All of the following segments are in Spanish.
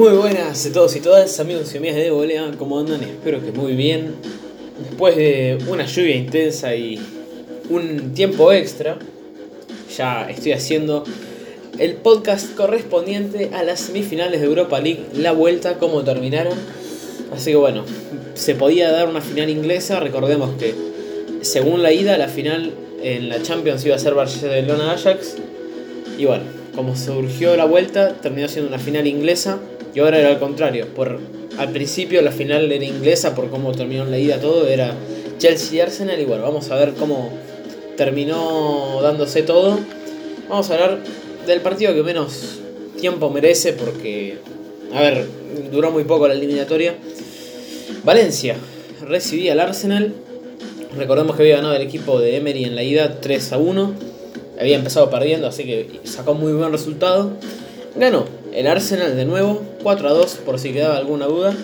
Muy buenas a todos y todas, amigos y amigas de Volea, ¿cómo andan? Espero que muy bien. Después de una lluvia intensa y un tiempo extra, ya estoy haciendo el podcast correspondiente a las semifinales de Europa League, la vuelta, cómo terminaron. Así que bueno, se podía dar una final inglesa, recordemos que según la ida, la final en la Champions iba a ser Barcelona-Ajax. Y bueno, como surgió la vuelta, terminó siendo una final inglesa y ahora era al contrario. Por, al principio la final era inglesa por cómo terminó la ida todo, era Chelsea-Arsenal y bueno, vamos a ver cómo terminó dándose todo. Vamos a hablar del partido que menos tiempo merece porque, a ver, duró muy poco la eliminatoria. Valencia recibía al Arsenal. Recordemos que había ganado el equipo de Emery en la ida 3 a 1. Había empezado perdiendo, así que sacó muy buen resultado. Ganó el Arsenal de nuevo, 4 a 2 por si quedaba alguna duda.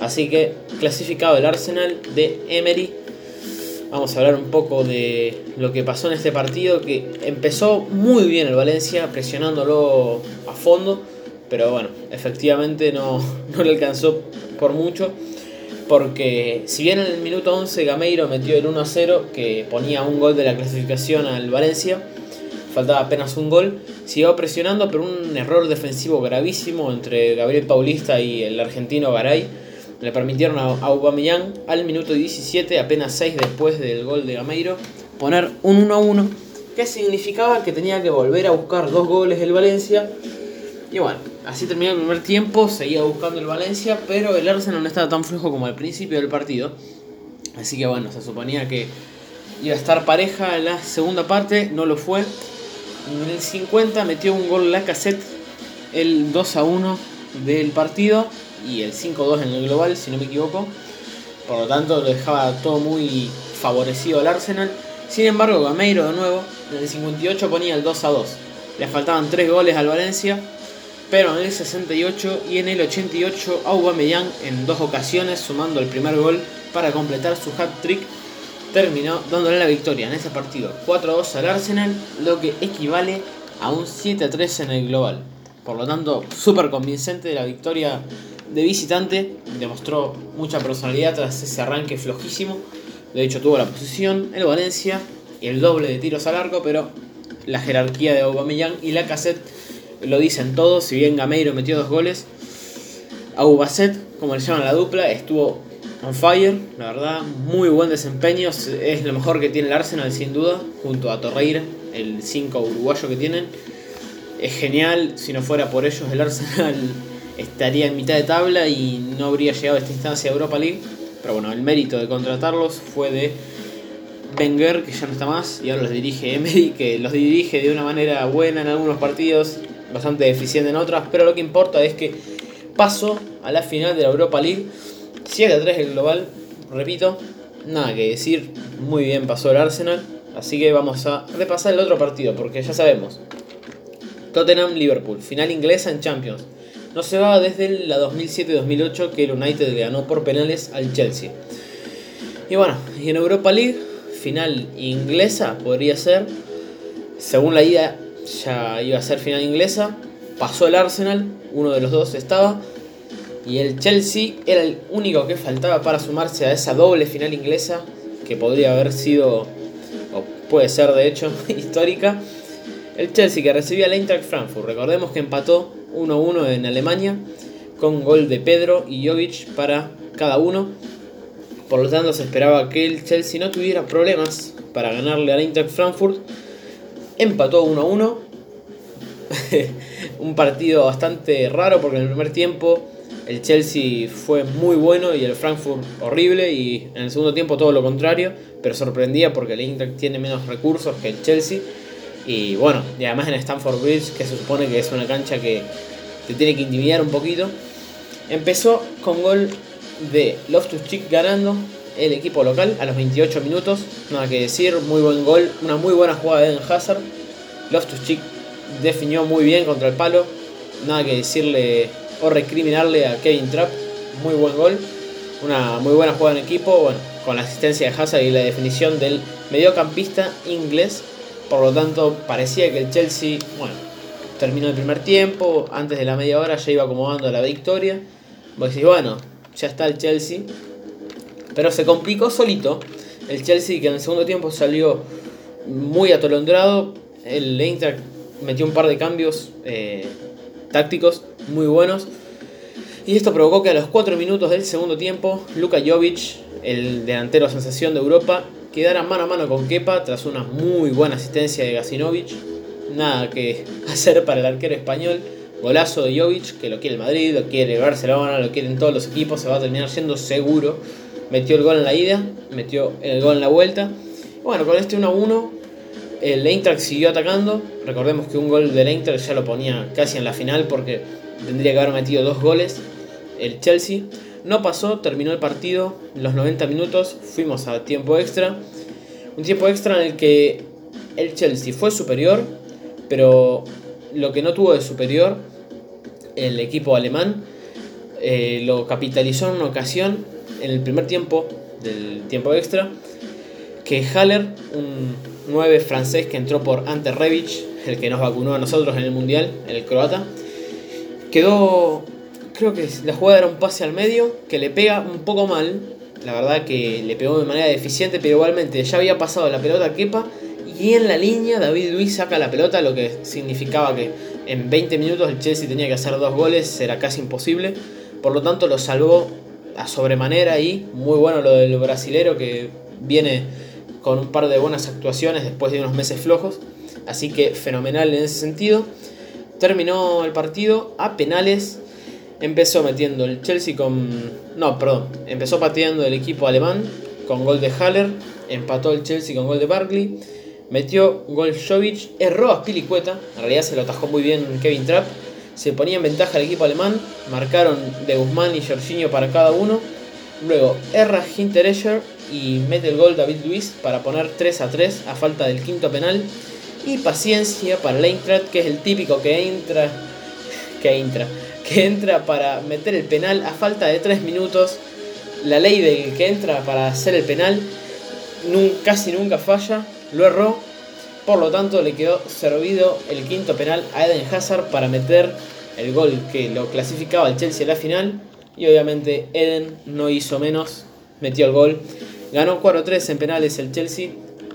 Así que clasificado el Arsenal de Emery. Vamos a hablar un poco de lo que pasó en este partido, que empezó muy bien el Valencia, presionándolo a fondo, pero bueno, efectivamente no, no le alcanzó por mucho, porque si bien en el minuto 11 Gameiro metió el 1 a 0, que ponía un gol de la clasificación al Valencia, faltaba apenas un gol, siguió presionando, pero un error defensivo gravísimo entre Gabriel Paulista y el argentino Garay le permitieron a Aubameyang al minuto 17, apenas 6 después del gol de Gameiro, poner un 1 a 1, que significaba que tenía que volver a buscar dos goles del Valencia. Y bueno, así terminó el primer tiempo, seguía buscando el Valencia, pero el Arsenal no estaba tan flojo como al principio del partido. Así que bueno, se suponía que iba a estar pareja en la segunda parte, no lo fue. En el 50 metió un gol la cassette, el 2 a 1 del partido y el 5-2 en el global, si no me equivoco. Por lo tanto, lo dejaba todo muy favorecido al Arsenal. Sin embargo, Gameiro de nuevo, en el 58 ponía el 2 2. Le faltaban 3 goles al Valencia, pero en el 68 y en el 88 Aubameyang en dos ocasiones, sumando el primer gol para completar su hat-trick, terminó dándole la victoria en ese partido 4-2 al Arsenal, lo que equivale a un 7-3 en el global. Por lo tanto, súper convincente la victoria de visitante, demostró mucha personalidad tras ese arranque flojísimo. De hecho, tuvo la posición el Valencia y el doble de tiros al arco, pero la jerarquía de Aubameyang y la cassette lo dicen todos. Si bien Gameiro metió dos goles, Aubacet, como le llaman la dupla, estuvo on fire. La verdad, muy buen desempeño. Es lo mejor que tiene el Arsenal, sin duda, junto a Torreira, el 5 uruguayo que tienen. Es genial, si no fuera por ellos, el Arsenal estaría en mitad de tabla y no habría llegado a esta instancia de Europa League. Pero bueno, el mérito de contratarlos fue de Wenger, que ya no está más, y ahora los dirige Emery, que los dirige de una manera buena en algunos partidos, bastante deficiente en otras, pero lo que importa es que pasó a la final de la Europa League, 7 a 3 el global, repito, nada que decir, muy bien pasó el Arsenal, así que vamos a repasar el otro partido, porque ya sabemos, Tottenham-Liverpool, final inglesa en Champions. No se va desde la 2007-2008 que el United ganó por penales al Chelsea. Y bueno, y en Europa League, final inglesa podría ser. Según la ida ya iba a ser final inglesa. Pasó el Arsenal, uno de los dos estaba. Y el Chelsea era el único que faltaba para sumarse a esa doble final inglesa que podría haber sido, o puede ser de hecho, histórica. El Chelsea que recibía al Eintracht Frankfurt. Recordemos que empató 1-1 en Alemania, con gol de Pedro y Jovic para cada uno. Por lo tanto, se esperaba que el Chelsea no tuviera problemas para ganarle al Eintracht Frankfurt. Empató 1-1. Un partido bastante raro porque en el primer tiempo el Chelsea fue muy bueno y el Frankfurt horrible y en el segundo tiempo todo lo contrario, pero sorprendía porque el Eintracht tiene menos recursos que el Chelsea y bueno, y además en Stamford Bridge, que se supone que es una cancha que te tiene que intimidar un poquito. Empezó con gol de Loftus Cheek ganando el equipo local a los 28 minutos. Nada que decir, muy buen gol, una muy buena jugada de Eden Hazard. Loftus Cheek definió muy bien contra el palo. Nada que decirle o recriminarle a Kevin Trapp. Muy buen gol. Una muy buena jugada en equipo. Bueno, con la asistencia de Hazard y la definición del mediocampista inglés por lo tanto, parecía que el Chelsea, bueno, terminó el primer tiempo, antes de la media hora ya iba acomodando la victoria. Vos decís, bueno, ya está el Chelsea. Pero se complicó solito. El Chelsea que en el segundo tiempo salió muy atolondrado. El Eintracht metió un par de cambios eh, tácticos muy buenos. Y esto provocó que a los 4 minutos del segundo tiempo, Luka Jovic, el delantero sensación de Europa, quedara mano a mano con Kepa tras una muy buena asistencia de Gacinovic. Nada que hacer para el arquero español. Golazo de Jovic, que lo quiere el Madrid, lo quiere el Barcelona, lo quieren todos los equipos, se va a terminar siendo seguro. Metió el gol en la ida, metió el gol en la vuelta. Bueno, con este 1-1 el Eintracht siguió atacando. Recordemos que un gol del Eintracht ya lo ponía casi en la final porque tendría que haber metido dos goles el Chelsea. No pasó, terminó el partido, los 90 minutos, fuimos a tiempo extra. Un tiempo extra en el que el Chelsea fue superior, pero lo que no tuvo de superior el equipo alemán eh, lo capitalizó en una ocasión en el primer tiempo del tiempo extra que Haller, un 9 francés que entró por Ante Rebic, el que nos vacunó a nosotros en el Mundial, el croata, quedó creo que la jugada era un pase al medio que le pega un poco mal. La verdad que le pegó de manera deficiente, pero igualmente ya había pasado la pelota a Kepa. Y en la línea David Luis saca la pelota, lo que significaba que en 20 minutos el Chelsea tenía que hacer dos goles, era casi imposible. Por lo tanto lo salvó a sobremanera y muy bueno lo del brasilero que viene con un par de buenas actuaciones después de unos meses flojos. Así que fenomenal en ese sentido. Terminó el partido a penales empezó metiendo el Chelsea con. No, perdón. Empezó pateando el equipo alemán con gol de Haller. Empató el Chelsea con gol de Barkley. Metió gol Jovic. Erró a Spilicueta. En realidad se lo atajó muy bien Kevin Trapp. Se ponía en ventaja el equipo alemán. Marcaron de Guzmán y Jorginho para cada uno. Luego erra Hinteregger y mete el gol David Luis para poner 3 a 3 a falta del quinto penal. Y paciencia para el Eintracht, que es el típico que entra. Que entra que entra para meter el penal a falta de 3 minutos. La ley del que entra para hacer el penal casi nunca falla, lo erró. Por lo tanto, le quedó servido el quinto penal a Eden Hazard para meter el gol que lo clasificaba al Chelsea a la final. Y obviamente Eden no hizo menos, metió el gol. Ganó 4-3 en penales el Chelsea.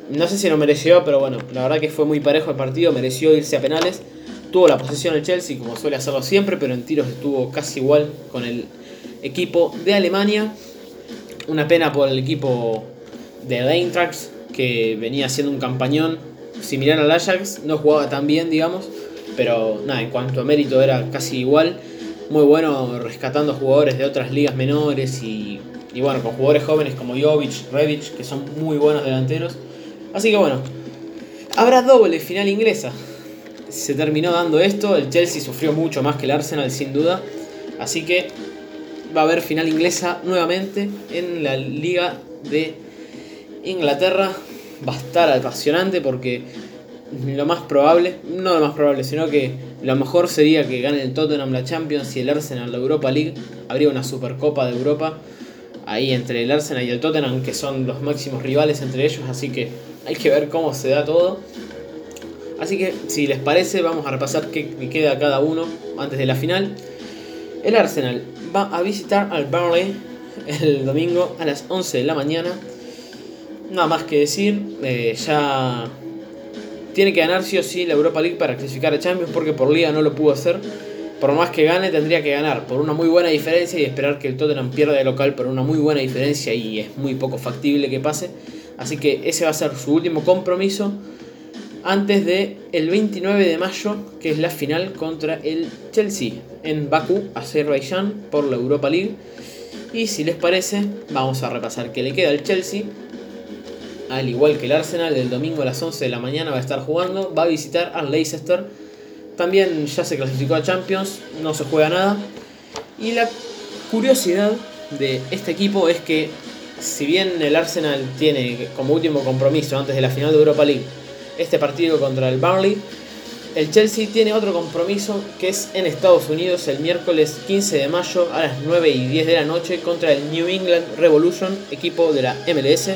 No sé si lo mereció, pero bueno, la verdad que fue muy parejo el partido, mereció irse a penales. Tuvo la posesión el Chelsea, como suele hacerlo siempre, pero en tiros estuvo casi igual con el equipo de Alemania. Una pena por el equipo de Eintracht, que venía haciendo un campañón similar al Ajax. No jugaba tan bien, digamos, pero nada, en cuanto a mérito era casi igual. Muy bueno rescatando jugadores de otras ligas menores y, y bueno, con jugadores jóvenes como Jovic, Rebic, que son muy buenos delanteros. Así que bueno, habrá doble final inglesa se terminó dando esto. El Chelsea sufrió mucho más que el Arsenal, sin duda. Así que va a haber final inglesa nuevamente en la Liga de Inglaterra. Va a estar apasionante porque lo más probable, no lo más probable, sino que lo mejor sería que gane el Tottenham la Champions y el Arsenal la Europa League. Habría una Supercopa de Europa ahí entre el Arsenal y el Tottenham, que son los máximos rivales entre ellos. Así que hay que ver cómo se da todo. Así que, si les parece, vamos a repasar qué queda cada uno antes de la final. El Arsenal va a visitar al Burnley el domingo a las 11 de la mañana. Nada más que decir, eh, ya tiene que ganar sí o sí la Europa League para clasificar a Champions porque por liga no lo pudo hacer. Por más que gane, tendría que ganar por una muy buena diferencia y esperar que el Tottenham pierda de local por una muy buena diferencia y es muy poco factible que pase. Así que ese va a ser su último compromiso antes de el 29 de mayo, que es la final contra el Chelsea en Bakú, Azerbaiyán, por la Europa League. Y si les parece, vamos a repasar qué le queda al Chelsea. Al igual que el Arsenal, el domingo a las 11 de la mañana va a estar jugando. Va a visitar al Leicester. También ya se clasificó a Champions, no se juega nada. Y la curiosidad de este equipo es que, si bien el Arsenal tiene como último compromiso antes de la final de Europa League este partido contra el Burnley. El Chelsea tiene otro compromiso que es en Estados Unidos el miércoles 15 de mayo a las 9 y 10 de la noche contra el New England Revolution, equipo de la MLS.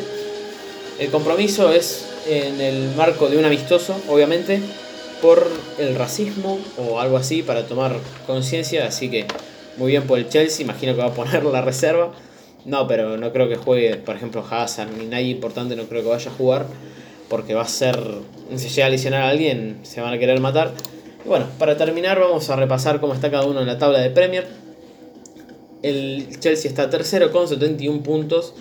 El compromiso es en el marco de un amistoso, obviamente, por el racismo o algo así para tomar conciencia, así que muy bien por el Chelsea, imagino que va a poner la reserva. No, pero no creo que juegue, por ejemplo, Hazard ni nadie importante, no creo que vaya a jugar, porque va a ser, si llega a lesionar a alguien, se van a querer matar. Bueno, para terminar vamos a repasar cómo está cada uno en la tabla de Premier. El Chelsea está tercero con 71 puntos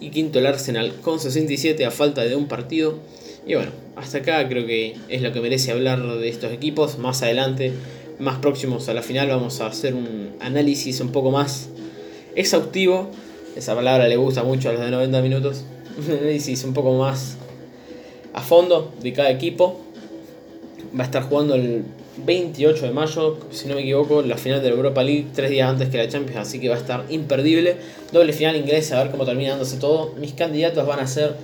y quinto el Arsenal con 67 a falta de un partido. Y bueno, hasta acá creo que es lo que merece hablar de estos equipos. Más adelante, más próximos a la final, vamos a hacer un análisis un poco más exhaustivo. Esa palabra le gusta mucho a los de 90 minutos. Un análisis un poco más a fondo de cada equipo. Va a estar jugando el 28 de mayo, si no me equivoco, la final de la Europa League, tres días antes que la Champions, así que va a estar imperdible. Doble final inglesa, a ver cómo termina dándose todo. Mis candidatos van a ser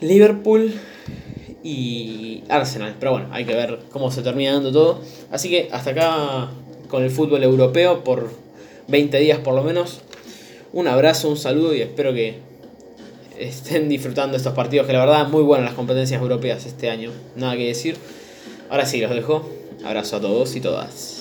Liverpool y Arsenal, pero bueno, hay que ver cómo se termina dando todo. Así que hasta acá con el fútbol europeo por 20 días por lo menos. Un abrazo, un saludo y espero que estén disfrutando estos partidos, que la verdad muy buenas las competencias europeas este año, nada que decir. Ahora sí, los dejo. Abrazo a todos y todas.